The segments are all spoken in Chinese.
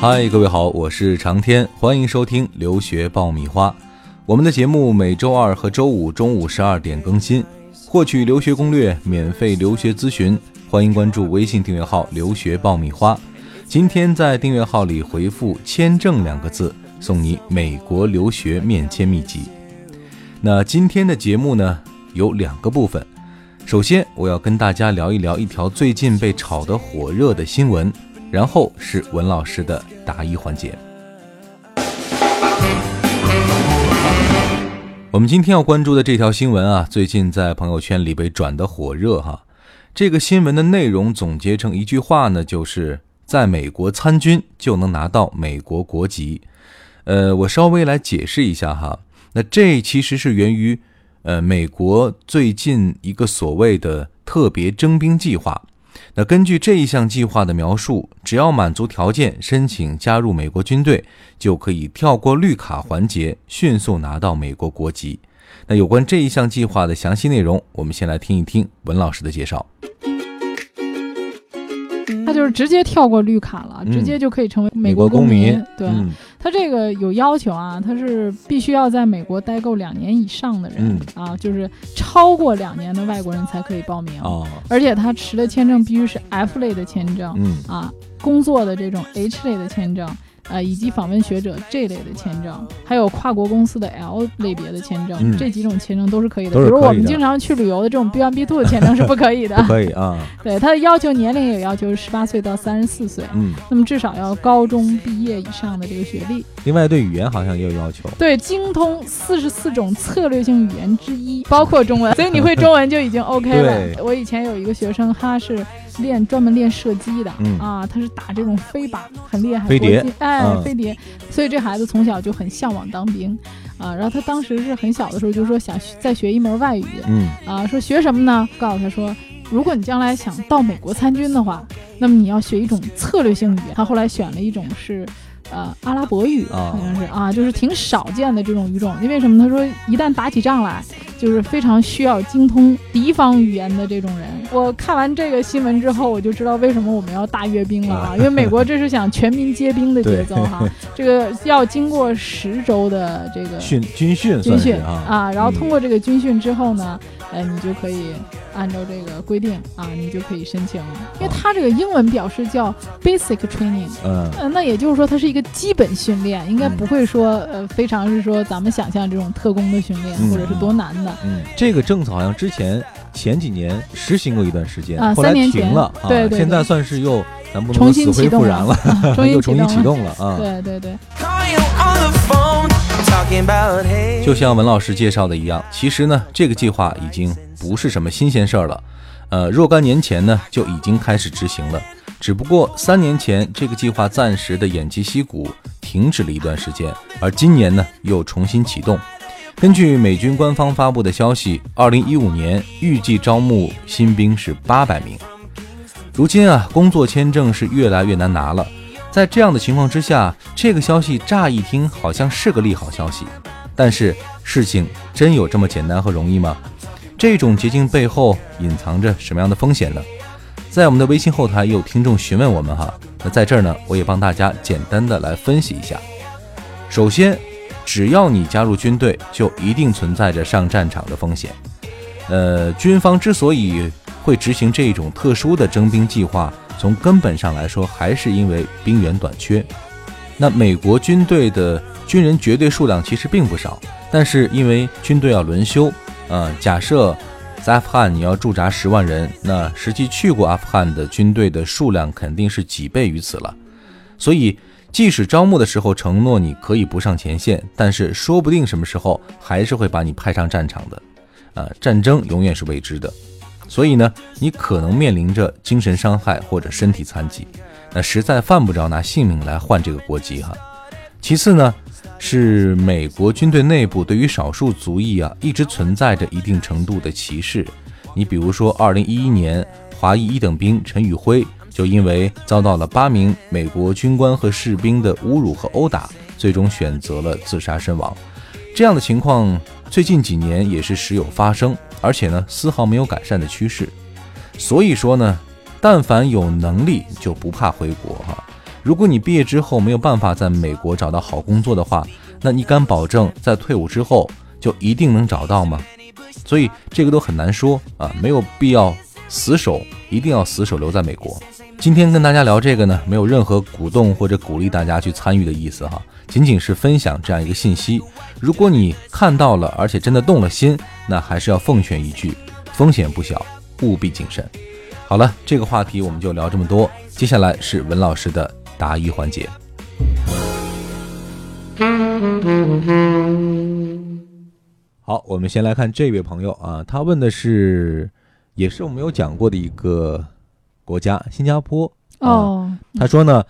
嗨，各位好，我是长天，欢迎收听留学爆米花。我们的节目每周二和周五中午十二点更新。获取留学攻略、免费留学咨询，欢迎关注微信订阅号“留学爆米花”。今天在订阅号里回复“签证”两个字，送你美国留学面签秘籍。那今天的节目呢，有两个部分。首先，我要跟大家聊一聊一条最近被炒得火热的新闻。然后是文老师的答疑环节。我们今天要关注的这条新闻啊，最近在朋友圈里被转得火热哈。这个新闻的内容总结成一句话呢，就是在美国参军就能拿到美国国籍。呃，我稍微来解释一下哈。那这其实是源于呃美国最近一个所谓的特别征兵计划。那根据这一项计划的描述，只要满足条件，申请加入美国军队，就可以跳过绿卡环节，迅速拿到美国国籍。那有关这一项计划的详细内容，我们先来听一听文老师的介绍。他就是直接跳过绿卡了，直接就可以成为美国公民。对他这个有要求啊，他是必须要在美国待够两年以上的人啊，就是超过两年的外国人才可以报名。而且他持的签证必须是 F 类的签证啊，工作的这种 H 类的签证。呃，以及访问学者这类的签证，还有跨国公司的 L 类别的签证，这几种签证都是可以的。比如我们经常去旅游的这种 B1、B2 的签证是不可以的。可以啊。对，它的要求年龄也要求是十八岁到三十四岁。嗯。那么至少要高中毕业以上的这个学历。另外，对语言好像也有要求。对，精通四十四种策略性语言之一，包括中文。所以你会中文就已经 OK 了。我以前有一个学生，他是。练专门练射击的啊，他是打这种飞靶，很厉害。飞碟，哎，飞碟。所以这孩子从小就很向往当兵啊。然后他当时是很小的时候就说想再学一门外语，嗯啊，说学什么呢？告诉他说，如果你将来想到美国参军的话，那么你要学一种策略性语言。他后来选了一种是。呃，阿拉伯语好像是啊，就是挺少见的这种语种。因为什么？他说一旦打起仗来，就是非常需要精通敌方语言的这种人。我看完这个新闻之后，我就知道为什么我们要大阅兵了啊！因为美国这是想全民皆兵的节奏哈。这个要经过十周的这个训军训军训啊，然后通过这个军训之后呢，哎，你就可以按照这个规定啊，你就可以申请了。因为它这个英文表示叫 basic training，嗯，那也就是说它是一个。基本训练应该不会说，呃，非常是说咱们想象这种特工的训练，或者是多难的。嗯，这个政策好像之前前几年实行过一段时间，啊，后来停了，对对，现在算是又咱不能死灰复燃了，又重新启动了啊。对对 对。就像文老师介绍的一样，其实呢，这个计划已经不是什么新鲜事儿了，呃，若干年前呢就已经开始执行了。只不过三年前，这个计划暂时的偃旗息鼓，停止了一段时间，而今年呢又重新启动。根据美军官方发布的消息，二零一五年预计招募新兵是八百名。如今啊，工作签证是越来越难拿了。在这样的情况之下，这个消息乍一听好像是个利好消息，但是事情真有这么简单和容易吗？这种捷径背后隐藏着什么样的风险呢？在我们的微信后台有听众询问我们哈，那在这儿呢，我也帮大家简单的来分析一下。首先，只要你加入军队，就一定存在着上战场的风险。呃，军方之所以会执行这种特殊的征兵计划，从根本上来说，还是因为兵源短缺。那美国军队的军人绝对数量其实并不少，但是因为军队要轮休，呃，假设。在阿富汗，你要驻扎十万人，那实际去过阿富汗的军队的数量肯定是几倍于此了。所以，即使招募的时候承诺你可以不上前线，但是说不定什么时候还是会把你派上战场的。呃，战争永远是未知的，所以呢，你可能面临着精神伤害或者身体残疾，那实在犯不着拿性命来换这个国籍哈。其次呢。是美国军队内部对于少数族裔啊，一直存在着一定程度的歧视。你比如说，二零一一年，华裔一等兵陈宇辉就因为遭到了八名美国军官和士兵的侮辱和殴打，最终选择了自杀身亡。这样的情况最近几年也是时有发生，而且呢，丝毫没有改善的趋势。所以说呢，但凡有能力就不怕回国哈。如果你毕业之后没有办法在美国找到好工作的话，那你敢保证在退伍之后就一定能找到吗？所以这个都很难说啊，没有必要死守，一定要死守留在美国。今天跟大家聊这个呢，没有任何鼓动或者鼓励大家去参与的意思哈，仅仅是分享这样一个信息。如果你看到了，而且真的动了心，那还是要奉劝一句：风险不小，务必谨慎。好了，这个话题我们就聊这么多，接下来是文老师的答疑环节。好，我们先来看这位朋友啊，他问的是，也是我们有讲过的一个。国家新加坡哦，他说呢，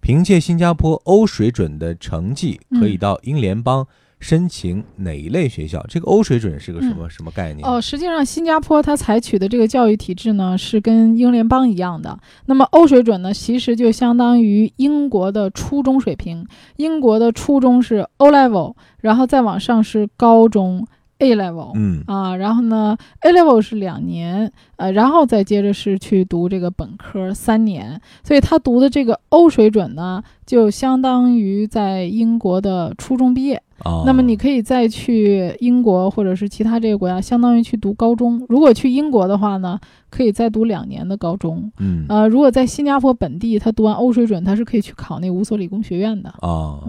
凭借新加坡欧水准的成绩，可以到英联邦申请哪一类学校？这个欧水准是个什么什么概念？哦，实际上新加坡它采取的这个教育体制呢，是跟英联邦一样的。那么欧水准呢，其实就相当于英国的初中水平。英国的初中是 O level，然后再往上是高中。A level，嗯啊，然后呢，A level 是两年，呃，然后再接着是去读这个本科三年，所以他读的这个欧水准呢，就相当于在英国的初中毕业。哦，那么你可以再去英国或者是其他这个国家，相当于去读高中。如果去英国的话呢，可以再读两年的高中。嗯，呃，如果在新加坡本地，他读完欧水准，他是可以去考那五所理工学院的。啊。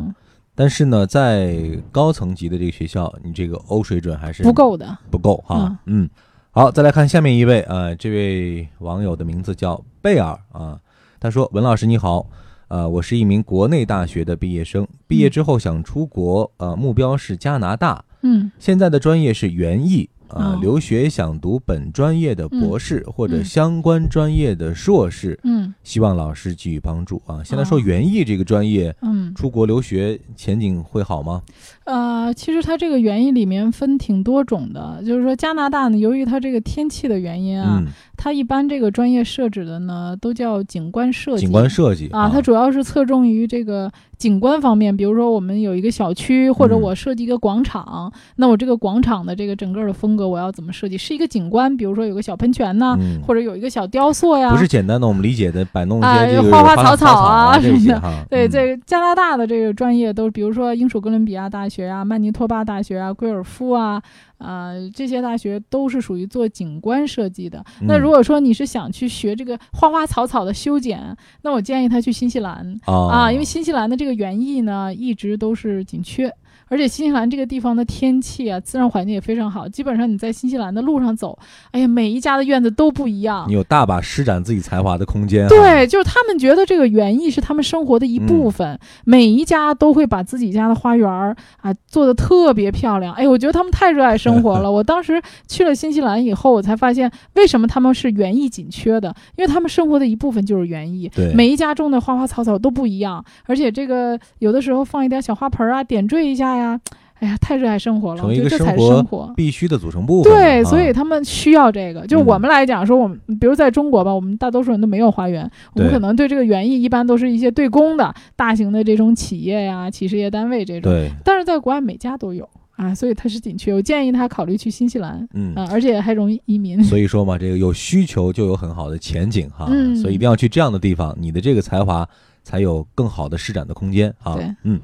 但是呢，在高层级的这个学校，你这个欧水准还是不够的，不够哈。嗯，好，再来看下面一位，呃，这位网友的名字叫贝尔啊，他说：“文老师你好，呃，我是一名国内大学的毕业生，毕业之后想出国，呃，目标是加拿大，嗯，现在的专业是园艺。”啊，留学想读本专业的博士或者相关专业的硕士，嗯，希望老师给予帮助啊。现在说园艺这个专业，嗯，出国留学前景会好吗？呃，其实它这个园艺里面分挺多种的，就是说加拿大呢，由于它这个天气的原因啊，它一般这个专业设置的呢都叫景观设计，景观设计啊，它主要是侧重于这个。景观方面，比如说我们有一个小区，或者我设计一个广场，那我这个广场的这个整个的风格我要怎么设计？是一个景观，比如说有个小喷泉呢，或者有一个小雕塑呀，不是简单的我们理解的摆弄一些这个花花草草啊什么的。对，这加拿大的这个专业都，比如说英属哥伦比亚大学啊、曼尼托巴大学啊、贵尔夫啊。啊，这些大学都是属于做景观设计的。那如果说你是想去学这个花花草草的修剪，那我建议他去新西兰啊，因为新西兰的这个园艺呢一直都是紧缺。而且新西兰这个地方的天气啊，自然环境也非常好。基本上你在新西兰的路上走，哎呀，每一家的院子都不一样。你有大把施展自己才华的空间。对，就是他们觉得这个园艺是他们生活的一部分，每一家都会把自己家的花园儿啊做的特别漂亮。哎，我觉得他们太热爱生活了。我当时去了新西兰以后，我才发现为什么他们是园艺紧缺的，因为他们生活的一部分就是园艺。对，每一家种的花花草草都不一样，而且这个有的时候放一点小花盆啊，点缀一下。呀，哎呀，太热爱生活了，我觉得这才是生活必须的组成部分。对，所以他们需要这个。就我们来讲，说我们，比如在中国吧，我们大多数人都没有花园，我们可能对这个园艺一般都是一些对公的大型的这种企业呀、企事业单位这种。对。但是在国外每家都有啊，所以它是紧缺。我建议他考虑去新西兰，嗯啊，而且还容易移民。所以说嘛，这个有需求就有很好的前景哈，所以一定要去这样的地方，你的这个才华才有更好的施展的空间啊。对，嗯。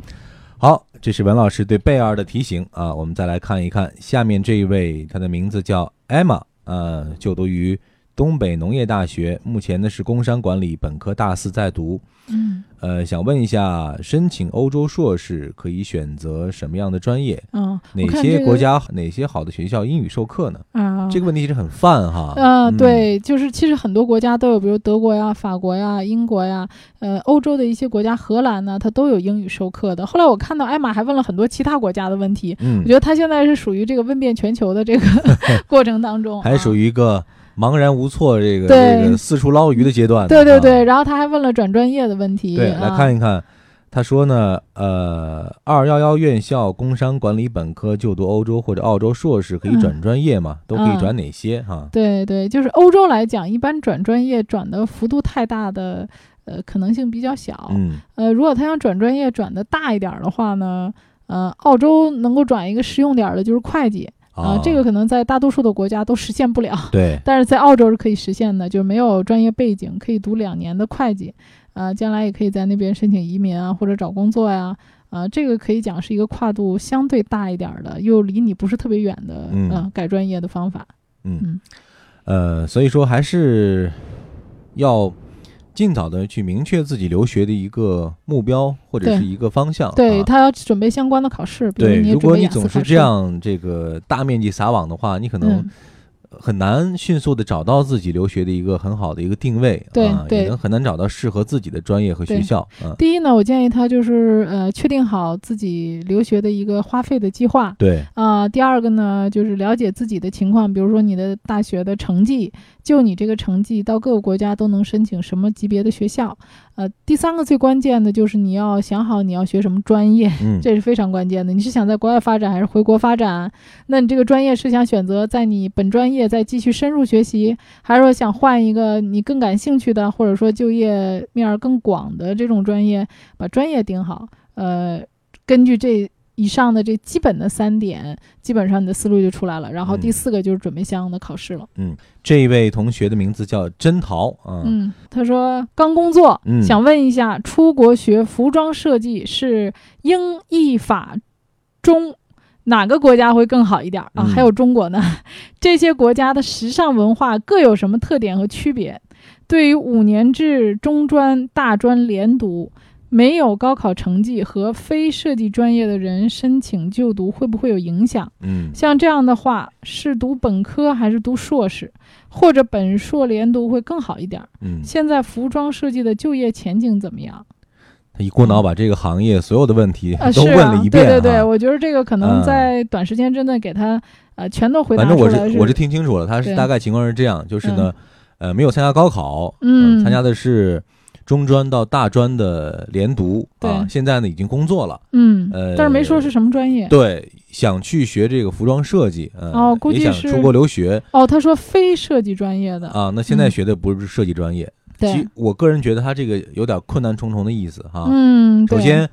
好，这是文老师对贝儿的提醒啊。我们再来看一看下面这一位，他的名字叫 Emma，，呃，就读于东北农业大学，目前呢是工商管理本科大四在读。嗯，呃，想问一下，申请欧洲硕士可以选择什么样的专业？嗯，哪些国家、哪些好的学校英语授课呢？啊，这个问题是很泛哈。嗯，对，就是其实很多国家都有，比如德国呀、法国呀、英国呀，呃，欧洲的一些国家，荷兰呢，它都有英语授课的。后来我看到艾玛还问了很多其他国家的问题，嗯，我觉得他现在是属于这个问遍全球的这个 过程当中，还属于一个。茫然无措，这个这个四处捞鱼的阶段。对对对，然后他还问了转专业的问题。对，来看一看，他说呢，呃，二幺幺院校工商管理本科就读欧洲或者澳洲硕士可以转专业吗？都可以转哪些？哈，对对，就是欧洲来讲，一般转专业转的幅度太大的，呃，可能性比较小。嗯，呃，如果他想转专业转的大一点的话呢，呃，澳洲能够转一个实用点的，就是会计。啊，这个可能在大多数的国家都实现不了。对，但是在澳洲是可以实现的，就是没有专业背景，可以读两年的会计。啊，将来也可以在那边申请移民啊，或者找工作呀，啊，这个可以讲是一个跨度相对大一点的，又离你不是特别远的，嗯，改专业的方法。嗯，呃，所以说还是要尽早的去明确自己留学的一个目标或者是一个方向。对他要准备相关的考试，对，如果你总是这样这个大面积撒网的话，你可能。很难迅速的找到自己留学的一个很好的一个定位，对，也能很难找到适合自己的专业和学校。第一呢，我建议他就是呃，确定好自己留学的一个花费的计划。对啊，第二个呢，就是了解自己的情况，比如说你的大学的成绩，就你这个成绩到各个国家都能申请什么级别的学校。呃，第三个最关键的就是你要想好你要学什么专业，嗯这是非常关键的。你是想在国外发展还是回国发展？那你这个专业是想选择在你本专业再继续深入学习，还是说想换一个你更感兴趣的，或者说就业面更广的这种专业？把专业定好，呃，根据这。以上的这基本的三点，基本上你的思路就出来了。然后第四个就是准备相应的考试了。嗯，这一位同学的名字叫甄桃啊。嗯，他说刚工作，想问一下，出国学服装设计是英意法中哪个国家会更好一点啊？还有中国呢？这些国家的时尚文化各有什么特点和区别？对于五年制中专、大专连读。没有高考成绩和非设计专业的人申请就读会不会有影响？嗯，像这样的话，是读本科还是读硕士，或者本硕连读会更好一点？嗯，现在服装设计的就业前景怎么样？他一股脑把这个行业所有的问题都问了一遍。对对对，我觉得这个可能在短时间之内给他呃全都回答出来。反正我是我是听清楚了，他是大概情况是这样，就是呢，呃，没有参加高考，嗯，参加的是。中专到大专的连读啊，现在呢已经工作了，嗯，呃，但是没说是什么专业。对，想去学这个服装设计，哦，估计是出国留学。哦，他说非设计专业的啊，那现在学的不是设计专业。对，我个人觉得他这个有点困难重重的意思哈。嗯，首先。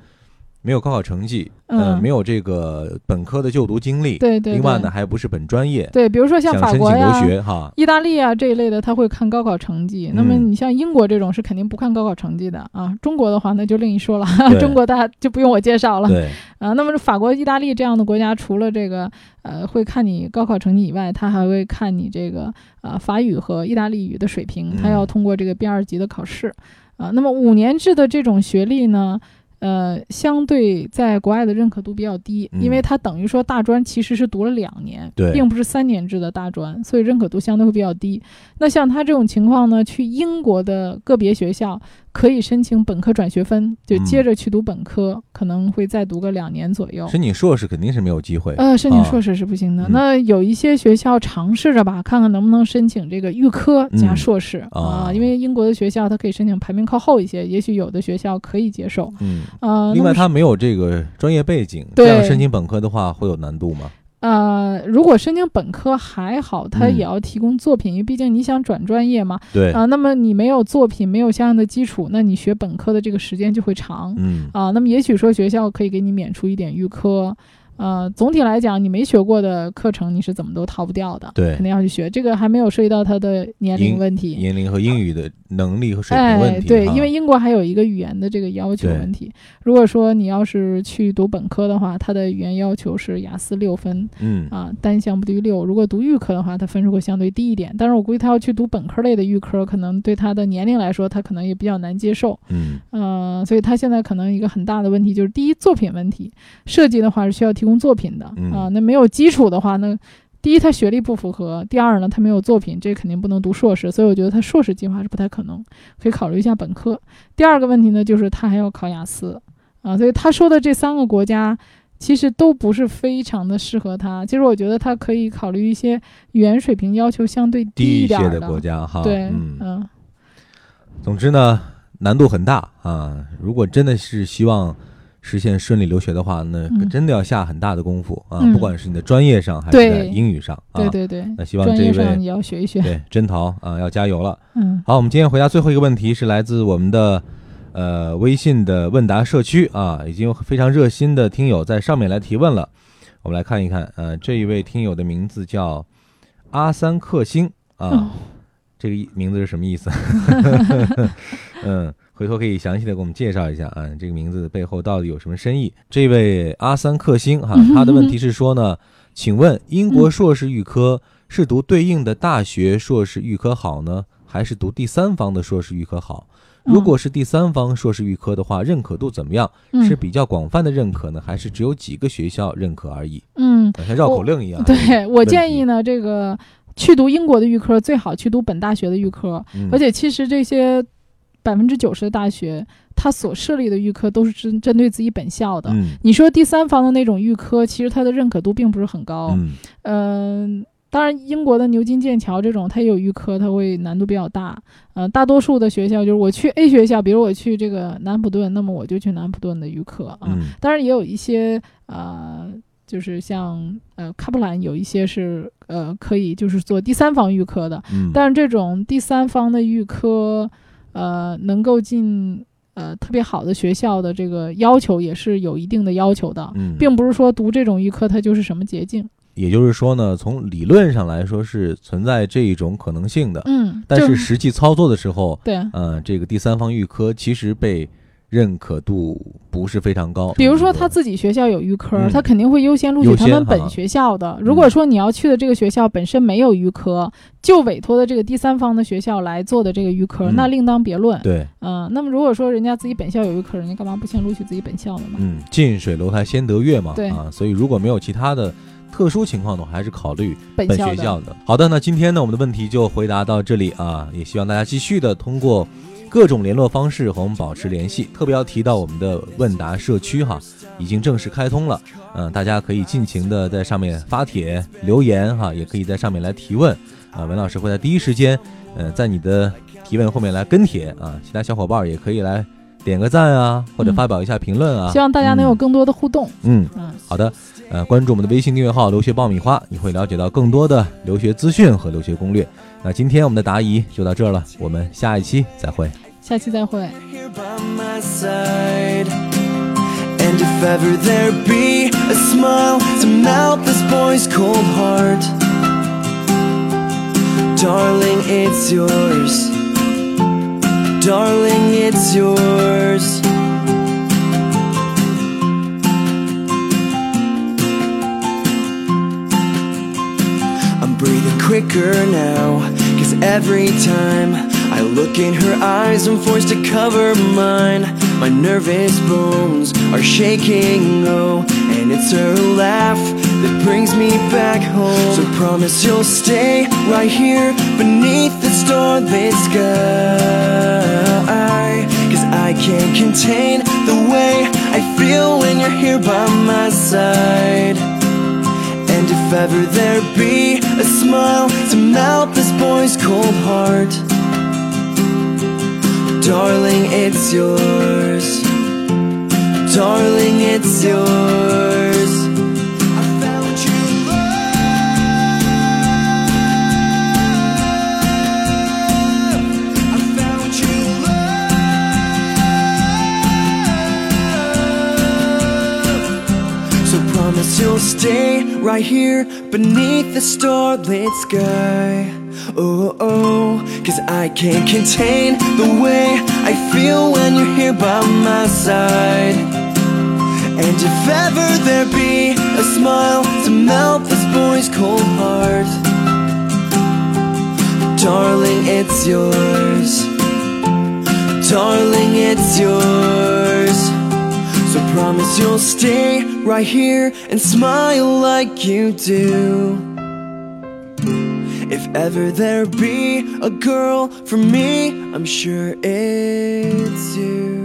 没有高考成绩，呃，没有这个本科的就读经历，对对。另外呢，还不是本专业，对，比如说像法国呀、留学哈、意大利啊这一类的，他会看高考成绩。那么你像英国这种是肯定不看高考成绩的啊。中国的话那就另一说了，中国大家就不用我介绍了。对啊，那么法国、意大利这样的国家，除了这个呃会看你高考成绩以外，他还会看你这个呃法语和意大利语的水平，他要通过这个 B 二级的考试啊。那么五年制的这种学历呢？呃，相对在国外的认可度比较低，因为它等于说大专其实是读了两年，并不是三年制的大专，所以认可度相对会比较低。那像他这种情况呢，去英国的个别学校。可以申请本科转学分，就接着去读本科，可能会再读个两年左右。申请硕士肯定是没有机会。呃，申请硕士是不行的。那有一些学校尝试着吧，看看能不能申请这个预科加硕士啊，因为英国的学校它可以申请排名靠后一些，也许有的学校可以接受。嗯呃，另外他没有这个专业背景，这样申请本科的话会有难度吗？呃，如果申请本科还好，他也要提供作品，因为毕竟你想转专业嘛。对啊，那么你没有作品，没有相应的基础，那你学本科的这个时间就会长。嗯啊，那么也许说学校可以给你免除一点预科。呃，总体来讲，你没学过的课程，你是怎么都逃不掉的。对，肯定要去学。这个还没有涉及到他的年龄问题，年龄和英语的能力和水平问题。对，因为英国还有一个语言的这个要求问题。如果说你要是去读本科的话，它的语言要求是雅思六分，嗯啊，单项不低于六。如果读预科的话，它分数会相对低一点。但是我估计他要去读本科类的预科，可能对他的年龄来说，他可能也比较难接受。嗯，呃，所以他现在可能一个很大的问题就是，第一，作品问题。设计的话是需要提供作品的。啊，那没有基础的话，那第一他学历不符合，第二呢他没有作品，这肯定不能读硕士，所以我觉得他硕士计划是不太可能，可以考虑一下本科。第二个问题呢，就是他还要考雅思啊，所以他说的这三个国家其实都不是非常的适合他。其实我觉得他可以考虑一些语言水平要求相对低一些的国家哈。对，嗯。总之呢，难度很大啊。如果真的是希望。实现顺利留学的话，那真的要下很大的功夫啊！不管是你的专业上还是在英语上啊。对对对。那希望这位你要学一学。对，甄桃啊，要加油了。嗯。好，我们今天回答最后一个问题，是来自我们的呃微信的问答社区啊，已经有非常热心的听友在上面来提问了。我们来看一看，呃，这一位听友的名字叫阿三克星啊，这个名字是什么意思？嗯。回头可以详细的给我们介绍一下啊，这个名字背后到底有什么深意？这位阿三克星哈，他的问题是说呢，请问英国硕士预科是读对应的大学硕士预科好呢，还是读第三方的硕士预科好？如果是第三方硕士预科的话，认可度怎么样？是比较广泛的认可呢，还是只有几个学校认可而已？嗯，像绕口令一样。对我建议呢，这个去读英国的预科最好去读本大学的预科，而且其实这些百分之九十的大学，它所设立的预科都是针针对自己本校的。你说第三方的那种预科，其实它的认可度并不是很高。嗯。当然，英国的牛津、剑桥这种，它也有预科，它会难度比较大。呃，大多数的学校就是我去 A 学校，比如我去这个南普顿，那么我就去南普顿的预科啊。当然，也有一些呃，就是像呃卡普兰有一些是呃可以就是做第三方预科的。嗯。但是这种第三方的预科，呃，能够进呃特别好的学校的这个要求也是有一定的要求的，嗯。并不是说读这种预科它就是什么捷径。也就是说呢，从理论上来说是存在这一种可能性的，嗯，但是实际操作的时候，对，呃，这个第三方预科其实被认可度不是非常高。比如说他自己学校有预科，他肯定会优先录取他们本学校的。如果说你要去的这个学校本身没有预科，就委托的这个第三方的学校来做的这个预科，那另当别论。对，嗯，那么如果说人家自己本校有预科，人家干嘛不先录取自己本校的呢？嗯，近水楼台先得月嘛。对啊，所以如果没有其他的。特殊情况的话，还是考虑本学校的。好的，那今天呢，我们的问题就回答到这里啊，也希望大家继续的通过各种联络方式和我们保持联系。特别要提到我们的问答社区哈，已经正式开通了，嗯，大家可以尽情的在上面发帖留言哈，也可以在上面来提问啊，文老师会在第一时间，呃，在你的提问后面来跟帖啊，其他小伙伴也可以来点个赞啊，或者发表一下评论啊，希望大家能有更多的互动。嗯嗯，好的。呃，关注我们的微信订阅号“留学爆米花”，你会了解到更多的留学资讯和留学攻略。那今天我们的答疑就到这儿了，我们下一期再会。下期再会。quicker now Cause every time I look in her eyes I'm forced to cover mine. My nervous bones are shaking, oh And it's her laugh that brings me back home. So promise you'll stay right here Beneath the starlit sky. Cause I can't contain the way I feel when you're here by my side. And if ever there be a smile to melt this boy's cold heart Darling, it's yours. Darling, it's yours. I found true love. I found love. So promise you'll stay right here beneath the starlit sky. Oh, oh, cause I can't contain the way I feel when you're here by my side. And if ever there be a smile to melt this boy's cold heart, darling, it's yours. Darling, it's yours. So promise you'll stay right here and smile like you do Ever there be a girl for me, I'm sure it's you